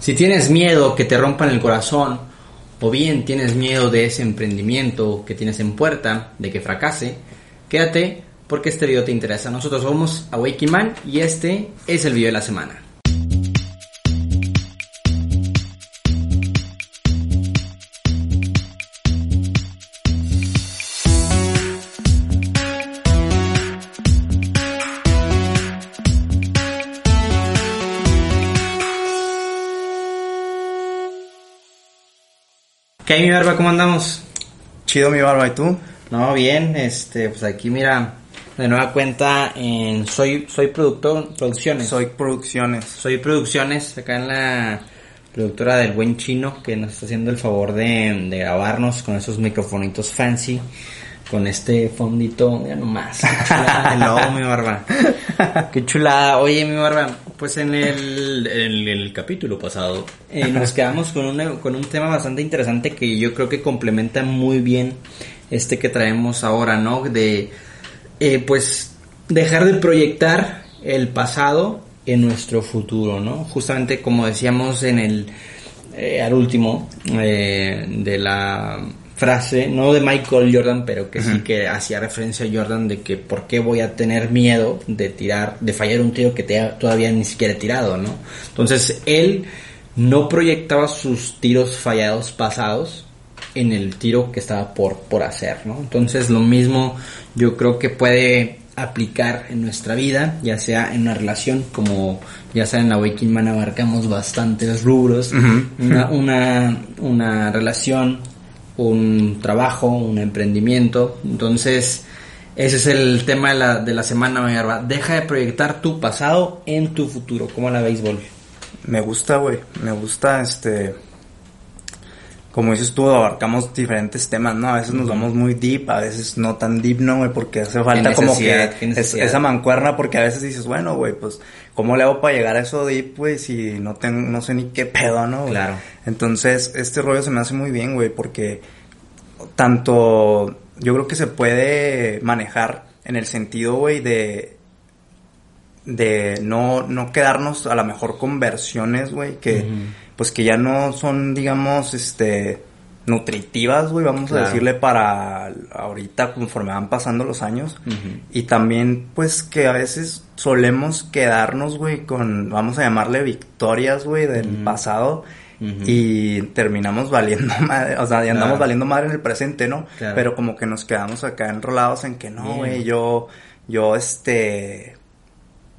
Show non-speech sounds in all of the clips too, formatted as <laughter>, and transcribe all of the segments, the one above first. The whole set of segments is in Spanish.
Si tienes miedo que te rompan el corazón, o bien tienes miedo de ese emprendimiento que tienes en puerta, de que fracase, quédate porque este video te interesa. Nosotros somos Awakening Man y este es el video de la semana. ¿Qué hay mi barba? ¿Cómo andamos? Chido mi barba, ¿y tú? No, bien, este, pues aquí mira, de nueva cuenta en Soy Soy Productor Producciones. Soy Producciones. Soy Producciones, acá en la productora del buen chino que nos está haciendo el favor de, de grabarnos con esos microfonitos fancy con este fondito, mira nomás, <laughs> qué chulada de logo, mi barba. <laughs> Qué chulada. Oye, mi barba, pues en el, en el capítulo pasado eh, nos quedamos con un, con un tema bastante interesante que yo creo que complementa muy bien este que traemos ahora, ¿no? De, eh, pues, dejar de proyectar el pasado en nuestro futuro, ¿no? Justamente como decíamos en el, eh, al último, de la frase, no de Michael Jordan, pero que sí que hacía referencia a Jordan de que por qué voy a tener miedo de tirar, de fallar un tiro que todavía ni siquiera he tirado, ¿no? Entonces él no proyectaba sus tiros fallados pasados en el tiro que estaba por, por hacer, ¿no? Entonces lo mismo yo creo que puede aplicar en nuestra vida, ya sea en una relación, como ya saben, en la Waking Man abarcamos bastantes rubros, una, una, una relación un trabajo, un emprendimiento. Entonces, ese es el tema de la, de la semana. Deja de proyectar tu pasado en tu futuro, como la béisbol. Me gusta, güey. Me gusta, este... Como dices tú, abarcamos diferentes temas, ¿no? A veces nos vamos muy deep, a veces no tan deep, ¿no, güey? Porque hace falta como que esa mancuerna, porque a veces dices, bueno, güey, pues, ¿cómo le hago para llegar a eso deep, güey? Si no tengo, no sé ni qué pedo, ¿no? Claro. Entonces, este rollo se me hace muy bien, güey, porque tanto yo creo que se puede manejar en el sentido, güey, de de no, no quedarnos a lo mejor con versiones, güey, que pues que ya no son, digamos, este nutritivas, güey, vamos a decirle para ahorita conforme van pasando los años. Y también, pues, que a veces solemos quedarnos, güey, con, vamos a llamarle victorias, güey, del pasado y terminamos valiendo <laughs> madre, o sea, y andamos valiendo madre en el presente, ¿no? Pero como que nos quedamos acá enrolados en que no, güey, yo, yo, este,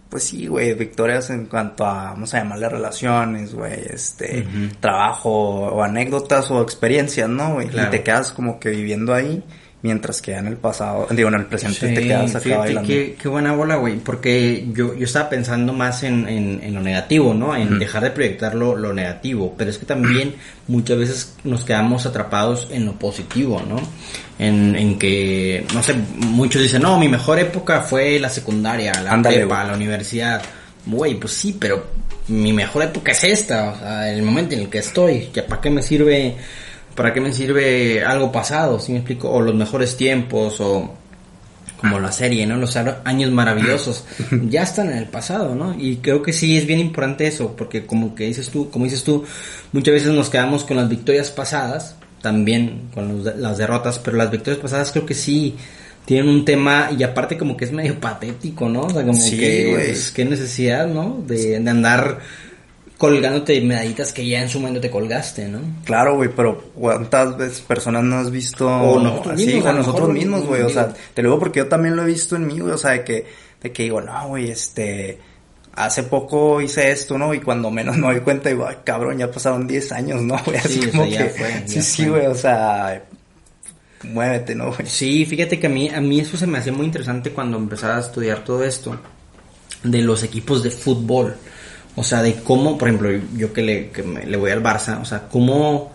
pues sí, güey, victorias en cuanto a, vamos a llamarle relaciones, güey, este, trabajo o anécdotas o experiencias, ¿no? Güey? Y te quedas como que viviendo ahí mientras que en el pasado, digo, en el presente te quedas acá bailando. Qué, qué, buena bola, güey, porque yo, yo estaba pensando más en, en, lo negativo, ¿no? En dejar de proyectar lo, lo, negativo, pero es que también muchas veces nos quedamos atrapados en lo positivo, ¿no? En, en que, no sé, muchos dicen, no, mi mejor época fue la secundaria, la prepa, la universidad. Güey, pues sí, pero mi mejor época es esta, o sea, el momento en el que estoy, que para qué me sirve ¿para qué me sirve algo pasado? ¿Sí me explico? O los mejores tiempos, o como la serie, ¿no? Los años maravillosos <laughs> ya están en el pasado, ¿no? Y creo que sí es bien importante eso, porque como que dices tú, como dices tú, muchas veces nos quedamos con las victorias pasadas, también con las derrotas, pero las victorias pasadas creo que sí tienen un tema y aparte como que es medio patético, ¿no? O sea, como que pues, qué necesidad, ¿no? De, de andar colgándote medallitas que ya en su momento te colgaste, ¿no? Claro, güey, pero ¿cuántas veces personas no has visto o nosotros así, mismos, nosotros mismos, güey? O sea, te lo digo porque yo también lo he visto en mí, güey, o sea, de que, de que digo, no, güey, este, hace poco hice esto, ¿no? Y cuando menos me doy cuenta, digo, ay, cabrón, ya pasaron 10 años, ¿no? <laughs> Güey, así sí, como que, ya fue, sí, sí, güey, o sea, muévete, ¿no, güey? Sí, fíjate que a mí, a mí eso se me hacía muy interesante cuando empezaba a estudiar todo esto de los equipos de fútbol. O sea, de cómo, por ejemplo, yo que le, voy al Barça, o sea, cómo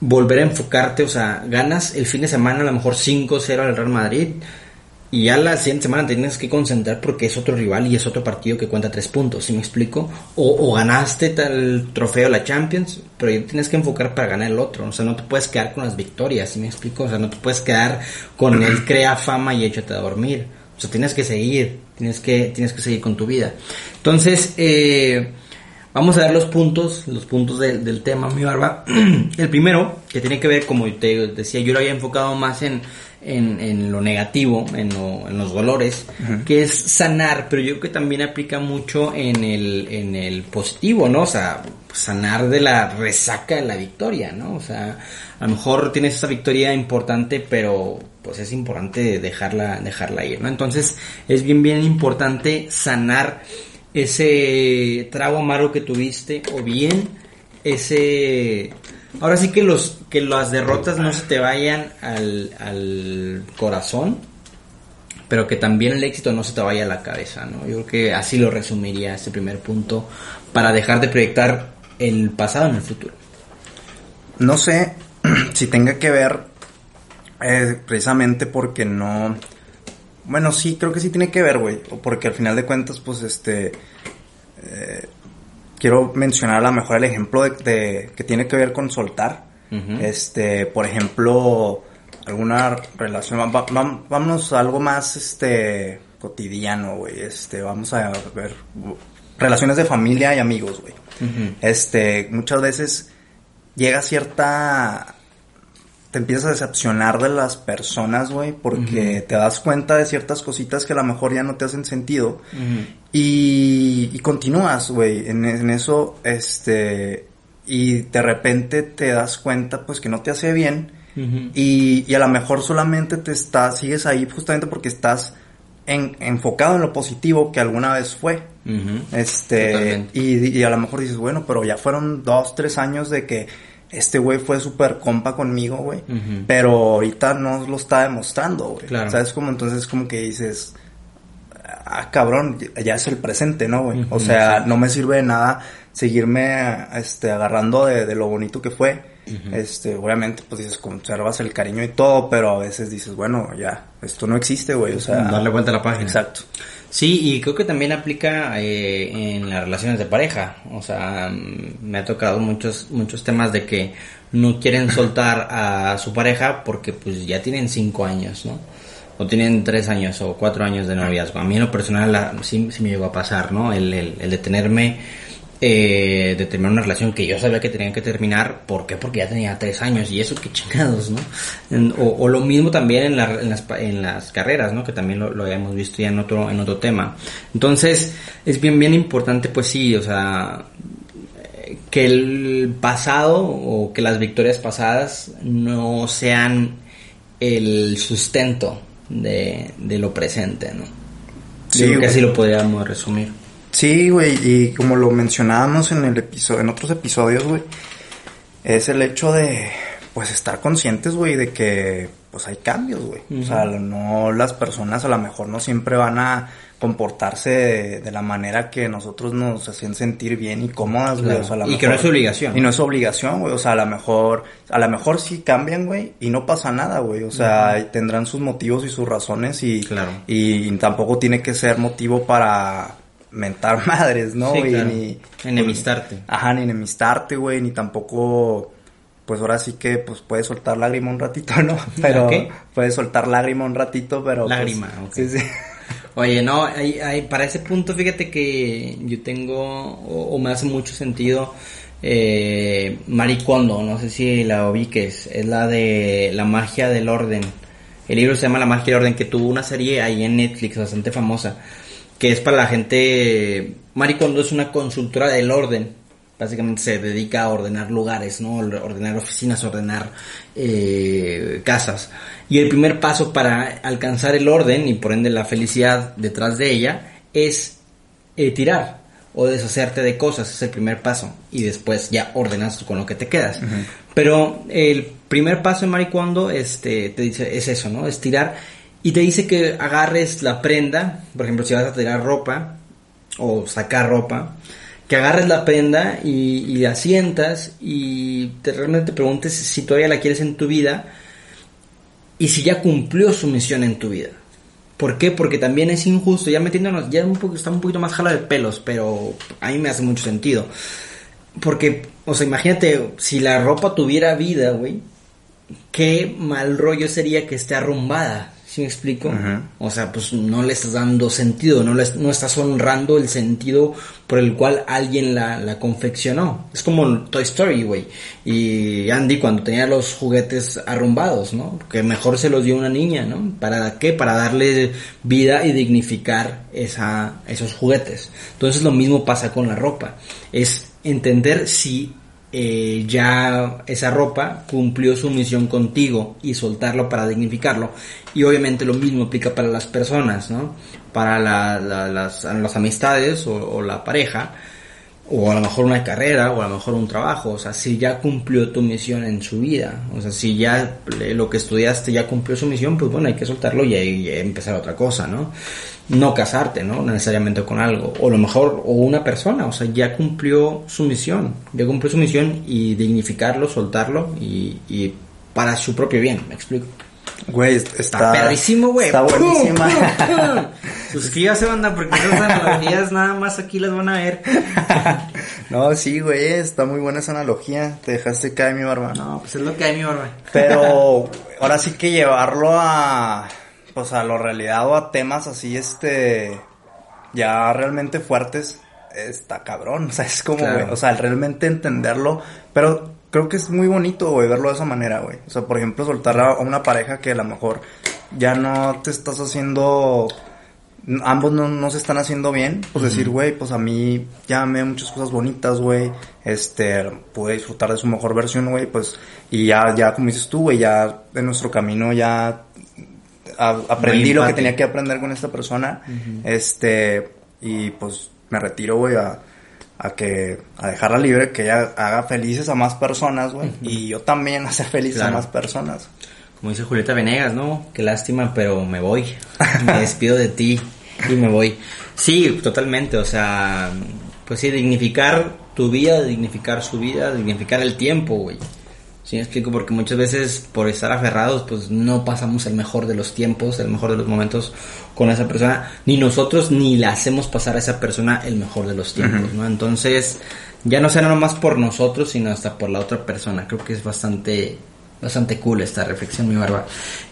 volver a enfocarte, o sea, ganas el fin de semana a lo mejor 5-0 al Real Madrid y ya la siguiente semana tienes que concentrar porque es otro rival y es otro partido que cuenta tres puntos, ¿sí me explico? O, o ganaste tal trofeo la Champions, pero ya tienes que enfocar para ganar el otro, o sea, no te puedes quedar con las victorias, ¿sí me explico? O sea, no te puedes quedar con el crea fama y échate a dormir, o sea, tienes que seguir, tienes que, tienes que seguir con tu vida. Entonces, eh, Vamos a ver los puntos, los puntos del tema, mi barba. <clears throat> El primero, que tiene que ver, como te decía, yo lo había enfocado más en, en, lo negativo, en, en los dolores, que es sanar, pero yo creo que también aplica mucho en el, en el positivo, ¿no? O sea, sanar de la resaca de la victoria, ¿no? O sea, a lo mejor tienes esa victoria importante, pero pues es importante dejarla, dejarla ir, ¿no? Entonces, es bien, bien importante sanar ese trago amargo que tuviste o bien ese ahora sí que los que las derrotas no se te vayan al, al corazón pero que también el éxito no se te vaya a la cabeza no yo creo que así lo resumiría este primer punto para dejar de proyectar el pasado en el futuro no sé <clears throat> si tenga que ver eh, precisamente porque no bueno, sí, creo que sí tiene que ver, güey. Porque al final de cuentas, pues, este... Eh, quiero mencionar a lo mejor el ejemplo de, que tiene que ver con soltar. Este, por ejemplo, alguna relación... vámonos a algo más, este, cotidiano, güey. Este, vamos a ver... Relaciones de familia y amigos, güey. Este, muchas veces llega cierta te empiezas a decepcionar de las personas, güey, porque te das cuenta de ciertas cositas que a lo mejor ya no te hacen sentido. y, y, continúas, güey, en, eso, este, y de repente te das cuenta, pues, que no te hace bien. y, y, a lo mejor solamente te estás, sigues ahí justamente porque estás en, enfocado en lo positivo que alguna vez fue. Este, y, y a lo mejor dices, bueno, pero ya fueron dos, tres años de que este güey fue súper compa conmigo, güey. Pero ahorita no lo está demostrando, güey. Claro. ¿Sabes? Como entonces como que dices, ah, cabrón, ya es el presente, ¿no, güey? o sea, no me sirve de nada seguirme, este, agarrando de, lo bonito que fue. Este, obviamente, pues dices, conservas el cariño y todo, pero a veces dices, bueno, ya, esto no existe, güey. O sea, darle vuelta a la página. Exacto. Sí, y creo que también aplica eh, en las relaciones de pareja. O sea, me ha tocado muchos, muchos temas de que no quieren <laughs> soltar a su pareja porque pues ya tienen cinco años, ¿no? O tienen tres años o cuatro años de noviazgo. A mí en lo personal sí, me llegó a pasar, ¿no? El, el, el detenerme eh, de terminar una relación que yo sabía que tenía que terminar. ¿Por qué? Porque ya tenía tres años y eso qué chingados, ¿no? o, lo mismo también en, las, en las carreras, ¿no? Que también lo, lo habíamos visto ya en otro, en otro tema. Entonces, es bien, bien importante, pues sí, o sea, que el pasado o que las victorias pasadas no sean el sustento de, de lo presente, ¿no? Sí, que así lo podríamos resumir. Sí, güey, y como lo mencionábamos en el episodio, en otros episodios, güey, es el hecho de, pues, estar conscientes, güey, de que, pues, hay cambios, güey. O sea, no, las personas a lo mejor no siempre van a comportarse de, la manera que nosotros nos hacían sentir bien y cómodas, güey. O sea, y que no es obligación. Y no es obligación, güey. O sea, a lo mejor, a lo mejor sí cambian, güey, y no pasa nada, güey. O sea, tendrán sus motivos y sus razones y, claro. y tampoco tiene que ser motivo para mentar <laughs> madres, ¿no? Sí, Ni, enemistarte. ajá, ni enemistarte, güey, ni tampoco, pues ahora sí que, pues puedes soltar lágrima un ratito, ¿no? Pero, ¿Qué? puedes soltar lágrima un ratito, pero... Pues, lágrima, ok. Sí, sí. Oye, no, hay, hay, para ese punto, fíjate que yo tengo, o, me hace mucho sentido, eh, Maricondo, no sé si la ubiques, es la de la magia del orden. El libro se llama La magia del orden, que tuvo una serie ahí en Netflix bastante famosa que es para la gente... Maricondo es una consultora del orden. Básicamente se dedica a ordenar lugares, ¿no? Ordenar oficinas, ordenar eh, casas. Y el primer paso para alcanzar el orden y por ende la felicidad detrás de ella es eh, tirar o deshacerte de cosas. Es el primer paso. Y después ya ordenas con lo que te quedas. Pero el primer paso en Maricondo este, te dice, es eso, ¿no? Es tirar y te dice que agarres la prenda, por ejemplo, si vas a tirar ropa o sacar ropa, que agarres la prenda y, la sientas y te realmente preguntes si todavía la quieres en tu vida y si ya cumplió su misión en tu vida. ¿Por qué? Porque también es injusto, ya metiéndonos, ya un poco, está un poquito más jala de pelos, pero a mí me hace mucho sentido. Porque, o sea, imagínate, si la ropa tuviera vida, güey, qué mal rollo sería que esté arrumbada ¿Sí me explico? O sea, pues no le estás dando sentido, no, le, no estás honrando el sentido por el cual alguien la, la confeccionó. Es como Toy Story, güey. Y Andy cuando tenía los juguetes arrumbados, ¿no? Que mejor se los dio una niña, ¿no? ¿Para qué? Para darle vida y dignificar esa, esos juguetes. Entonces lo mismo pasa con la ropa. Es entender si eh, ya esa ropa cumplió su misión contigo y soltarlo para dignificarlo. Y obviamente lo mismo aplica para las personas, ¿no? Para las, las, amistades o, la pareja, o a lo mejor una carrera, o a lo mejor un trabajo. O sea, si ya cumplió tu misión en su vida, o sea, si ya lo que estudiaste ya cumplió su misión, pues bueno, hay que soltarlo y, y empezar otra cosa, ¿no? no casarte, ¿no? Necesariamente con algo. O lo mejor, o una persona, o sea, ya cumplió su misión. Ya cumplió su misión y dignificarlo, soltarlo y, y para su propio bien, me explico. Güey, está, está perrísimo, güey. Está buenísima. Suscríbase, <laughs> banda, porque esas analogías nada más aquí las van a ver. <laughs> no, sí, güey, está muy buena esa analogía. Te dejaste caer mi barba. No, pues es lo que hay mi barba. Pero <laughs> ahora sí que llevarlo a pues a la realidad o a temas así, este, ya realmente fuertes, está cabrón, o sea, es como, o sea, realmente entenderlo, pero creo que es muy bonito, güey, verlo de esa manera, güey. O sea, por ejemplo, soltar a una pareja que a lo mejor ya no te estás haciendo, ambos no, se están haciendo bien, pues decir, güey, pues a mí ya me muchas cosas bonitas, güey, este, pude disfrutar de su mejor versión, güey, pues, y ya, ya, como dices tú, güey, ya en nuestro camino ya aprendí lo que tenía que aprender con esta persona. Este, y pues me retiro, güey, a, a que, a dejarla libre, que ella haga felices a más personas, güey. Y yo también <laughs> hacer felices a más personas. Como dice Julieta Venegas, ¿no? Qué lástima, pero me voy. me despido de ti y me voy. Sí, totalmente, o sea, pues sí, dignificar tu vida, dignificar su vida, dignificar el tiempo, güey. Sí, me explico, porque muchas veces por estar aferrados, pues no pasamos el mejor de los tiempos, el mejor de los momentos con esa persona, ni nosotros ni le hacemos pasar a esa persona el mejor de los tiempos, ¿no? Entonces, ya no sea más por nosotros, sino hasta por la otra persona. Creo que es bastante, bastante cool esta reflexión, mi barba.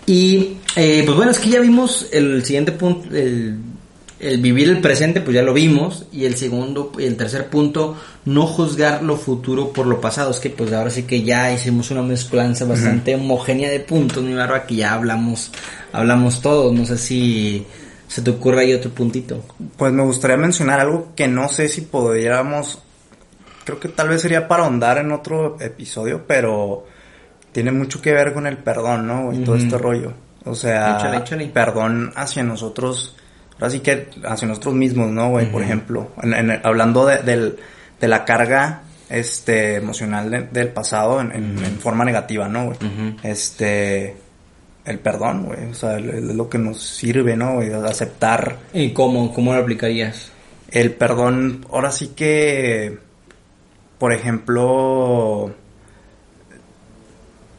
Y, eh, pues bueno, es que ya vimos el siguiente punto, el el vivir el presente, pues ya lo vimos. Y el segundo, y el tercer punto, no juzgar lo futuro por lo pasado. Es que pues ahora sí que ya hicimos una mezclanza bastante homogénea de puntos, mi barba, que ya hablamos, hablamos todos. No sé si se te ocurre ahí otro puntito. Pues me gustaría mencionar algo que no sé si pudiéramos, creo que tal vez sería para ahondar en otro episodio, pero tiene mucho que ver con el perdón, ¿no? Y todo este rollo. O sea, perdón hacia nosotros así que hacia nosotros mismos, ¿no, güey? Por ejemplo, hablando de, la carga este emocional del pasado en, forma negativa, ¿no, güey? Este, el perdón, güey, o sea, es lo que nos sirve, ¿no, güey? Aceptar. ¿Y cómo, cómo lo aplicarías? El perdón, ahora sí que, por ejemplo,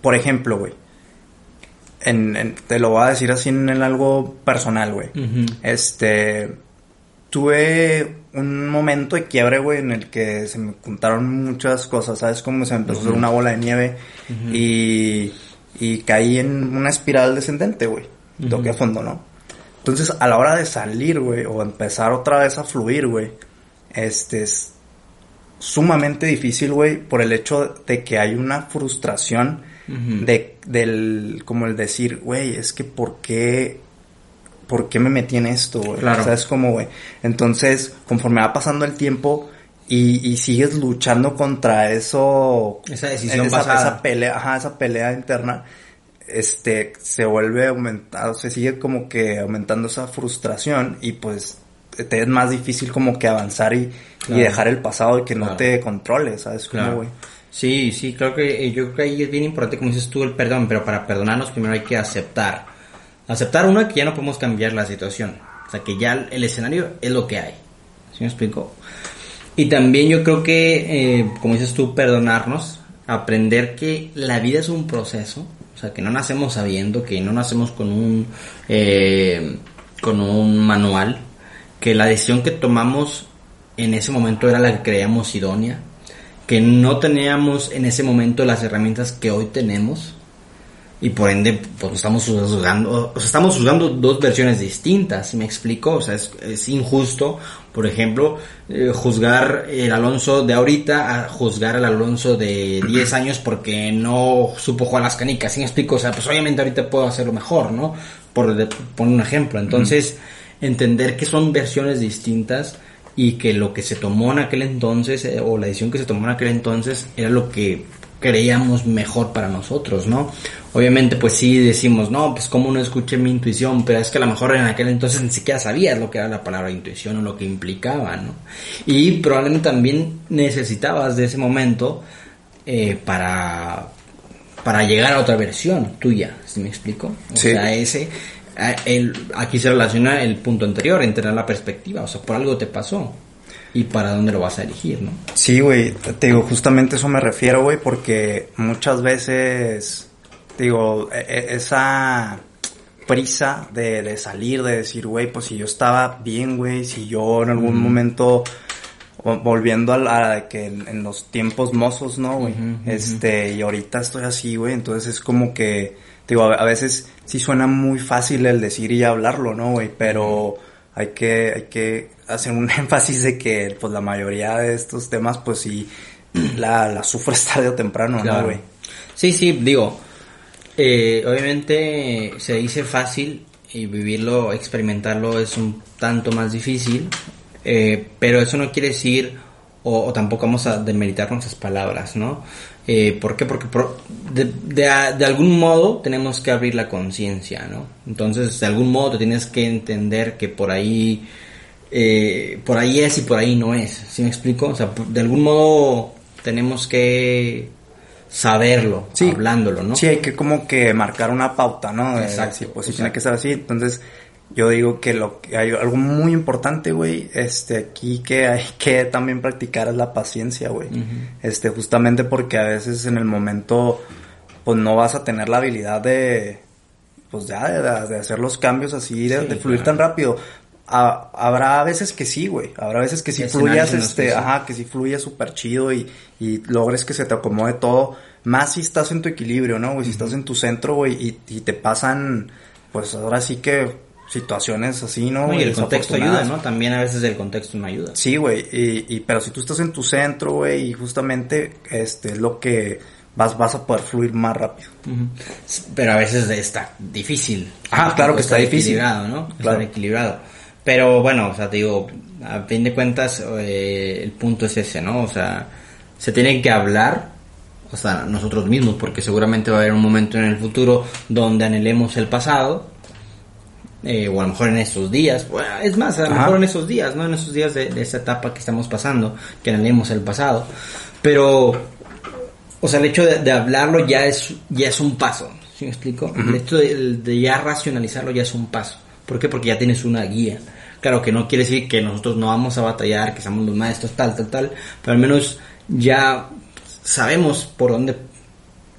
por ejemplo, güey, en, te lo voy a decir así en, algo personal, güey. Este, tuve un momento de quiebre, güey, en el que se me juntaron muchas cosas, ¿sabes? Como se me empezó a hacer una bola de nieve y, y caí en una espiral descendente, güey. Toqué a fondo, ¿no? Entonces, a la hora de salir, güey, o empezar otra vez a fluir, güey, este es sumamente difícil, güey, por el hecho de que hay una frustración de, del, como el decir, güey, es que ¿por qué, por qué me metí en esto, güey? O sea, es como, güey, entonces, conforme va pasando el tiempo y, y sigues luchando contra eso, esa decisión esa, esa pelea, ajá, esa pelea interna, este, se vuelve aumentado, se sigue como que aumentando esa frustración y pues te es más difícil como que avanzar y, y dejar el pasado y que no te controles, ¿sabes? Como, güey. Sí, sí, creo que eh, yo creo que ahí es bien importante, como dices tú, el perdón, pero para perdonarnos primero hay que aceptar. Aceptar uno que ya no podemos cambiar la situación. O sea, que ya el escenario es lo que hay. ¿Sí me explico? Y también yo creo que, eh, como dices tú, perdonarnos, aprender que la vida es un proceso. O sea, que no nacemos sabiendo, que no nacemos con un, eh, con un manual. Que la decisión que tomamos en ese momento era la que creíamos idónea que no teníamos en ese momento las herramientas que hoy tenemos, y por ende pues estamos juzgando, o sea, estamos juzgando dos versiones distintas, ¿me explico? O sea, es, es injusto, por ejemplo, eh, juzgar el Alonso de ahorita a juzgar al Alonso de 10 años porque no supo jugar las canicas, ¿sí me explico? O sea, pues obviamente ahorita puedo hacerlo mejor, ¿no? Por poner un ejemplo. Entonces, entender que son versiones distintas y que lo que se tomó en aquel entonces eh, o la decisión que se tomó en aquel entonces era lo que creíamos mejor para nosotros, ¿no? Obviamente pues sí decimos, no, pues como no escuché mi intuición, pero es que a lo mejor en aquel entonces ni siquiera sabías lo que era la palabra intuición o lo que implicaba, ¿no? Y probablemente también necesitabas de ese momento eh, para para llegar a otra versión tuya, ¿sí me explico? O Sí. sea, ese el, aquí se relaciona el punto anterior, en tener la perspectiva, o sea, por algo te pasó y para dónde lo vas a elegir, ¿no? Sí, güey, te digo, justamente eso me refiero, güey, porque muchas veces, digo, e- e- esa prisa de, de salir, de decir, güey, pues si yo estaba bien, güey, si yo en algún momento, volviendo a, la, que en, los tiempos mozos, ¿no, güey? Este, y ahorita estoy así, güey, entonces es como que, digo, a, a veces sí suena muy fácil el decir y hablarlo, ¿no, güey? Pero hay que, hay que hacer un <laughs> énfasis de que, pues la mayoría de estos temas, pues sí, <clears throat> la, la sufres tarde o temprano, ¿no, Claro. güey? Sí, sí, digo, eh, obviamente se dice fácil y vivirlo, experimentarlo es un tanto más difícil, eh, pero eso no quiere decir, o, o tampoco vamos a demeritar nuestras palabras, ¿no? Eh, ¿Por qué? Porque de, de algún modo tenemos que abrir la conciencia, ¿no? Entonces, de algún modo te tienes que entender que por ahí, eh, por ahí es y por ahí no es, ¿sí me explico? O sea, de algún modo tenemos que saberlo, Sí. hablándolo, ¿no? Sí, hay que como que marcar una pauta, ¿no? De Exacto, decir, pues tiene que ser así. Entonces, yo digo que lo que hay algo muy importante, güey, este, aquí que hay <laughs> que también practicar es la paciencia, güey. Este, justamente porque a veces en el momento, pues no vas a tener la habilidad de, pues ya, de, de hacer los cambios así, de, Sí, de fluir claro. tan rápido. Ha- habrá veces que sí, güey. Habrá veces que sí fluyas, este, ajá, que sí fluye súper chido y, y logres que se te acomode todo. Más si estás en tu equilibrio, ¿no, güey? Si estás en tu centro, güey, y, y te pasan, pues ahora sí que situaciones así, ¿no? No, y el contexto ayuda. ¿no? También a veces el contexto no ayuda. Sí, güey, y, y, pero si tú estás en tu centro, güey, y justamente, este, es lo que vas, vas a poder fluir más rápido. Pero a veces está difícil. Ah, claro que está difícil. equilibrado, ¿no? Claro. Estar equilibrado. Pero bueno, o sea, te digo, a fin de cuentas, eh, el punto es ese, ¿no? O sea, se tiene que hablar, o sea, nosotros mismos, porque seguramente va a haber un momento en el futuro donde anhelemos el pasado, eh, o a lo mejor en estos días, bueno, es más, a lo Ajá. mejor en esos días, ¿no? En esos días de, de esta etapa que estamos pasando, que anhelemos el pasado. Pero o sea, el hecho de, de hablarlo ya es, ya es un paso, ¿sí me explico? El hecho de, de ya racionalizarlo ya es un paso. ¿Por qué? Porque ya tienes una guía. Claro que no quiere decir que nosotros no vamos a batallar, que somos los maestros, tal, tal, tal, pero al menos ya sabemos por dónde,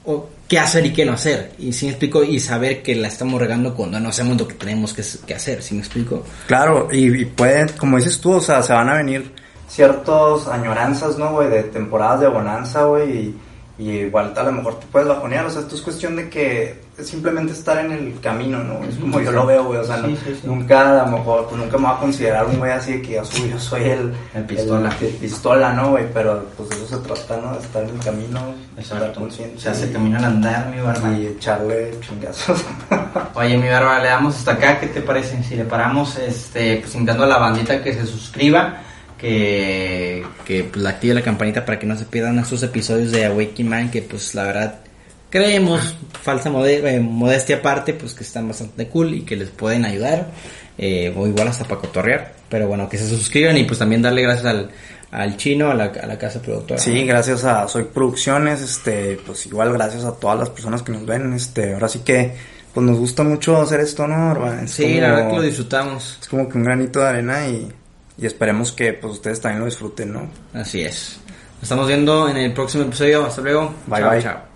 o qué hacer y qué no hacer. Y si me explico, y saber que la estamos regando cuando no hacemos lo que tenemos que, hacer, ¿sí me explico? Claro, y, y pueden, como dices tú, o sea, se van a venir ciertos añoranzas, ¿no, güey? De temporadas de bonanza, güey, y, y igual a lo mejor te puedes bajonear, o sea, esto es cuestión de que es simplemente estar en el camino, ¿no? Es como yo lo veo, güey, o sea, Sí, no- sí, sí. nunca, a lo mejor, pues nunca me voy a considerar un güey así de que yo soy, yo soy el... El pistola. El, pistola, ¿no, güey? Pero, pues de eso se trata, ¿no? De estar en el camino, estar consciente. Se hace camino al andar, mi barba. Y echarle chingazos. <laughs> Oye, mi barba, le damos hasta acá, ¿qué te parece? Si le paramos, este, pues invitando a la bandita que se suscriba, que, que pues, active la campanita para que no se pierdan esos episodios de Awakening Mind, que pues la verdad creemos, falsa eh, modestia aparte, pues que están bastante cool y que les pueden ayudar, eh, o igual hasta para cotorrear, pero bueno, que se suscriban y pues también darle gracias al, al chino, a la, a la casa productora. Sí, gracias a Soy Producciones, este, pues igual gracias a todas las personas que nos ven, este, ahora sí que, pues nos gusta mucho hacer esto, ¿no? Es Sí, como- la verdad que lo disfrutamos. Es como que un granito de arena y, y esperemos que, pues ustedes también lo disfruten, ¿no? Así es. Nos estamos viendo en el próximo episodio. Hasta luego. Bye, Chao, bye. chao.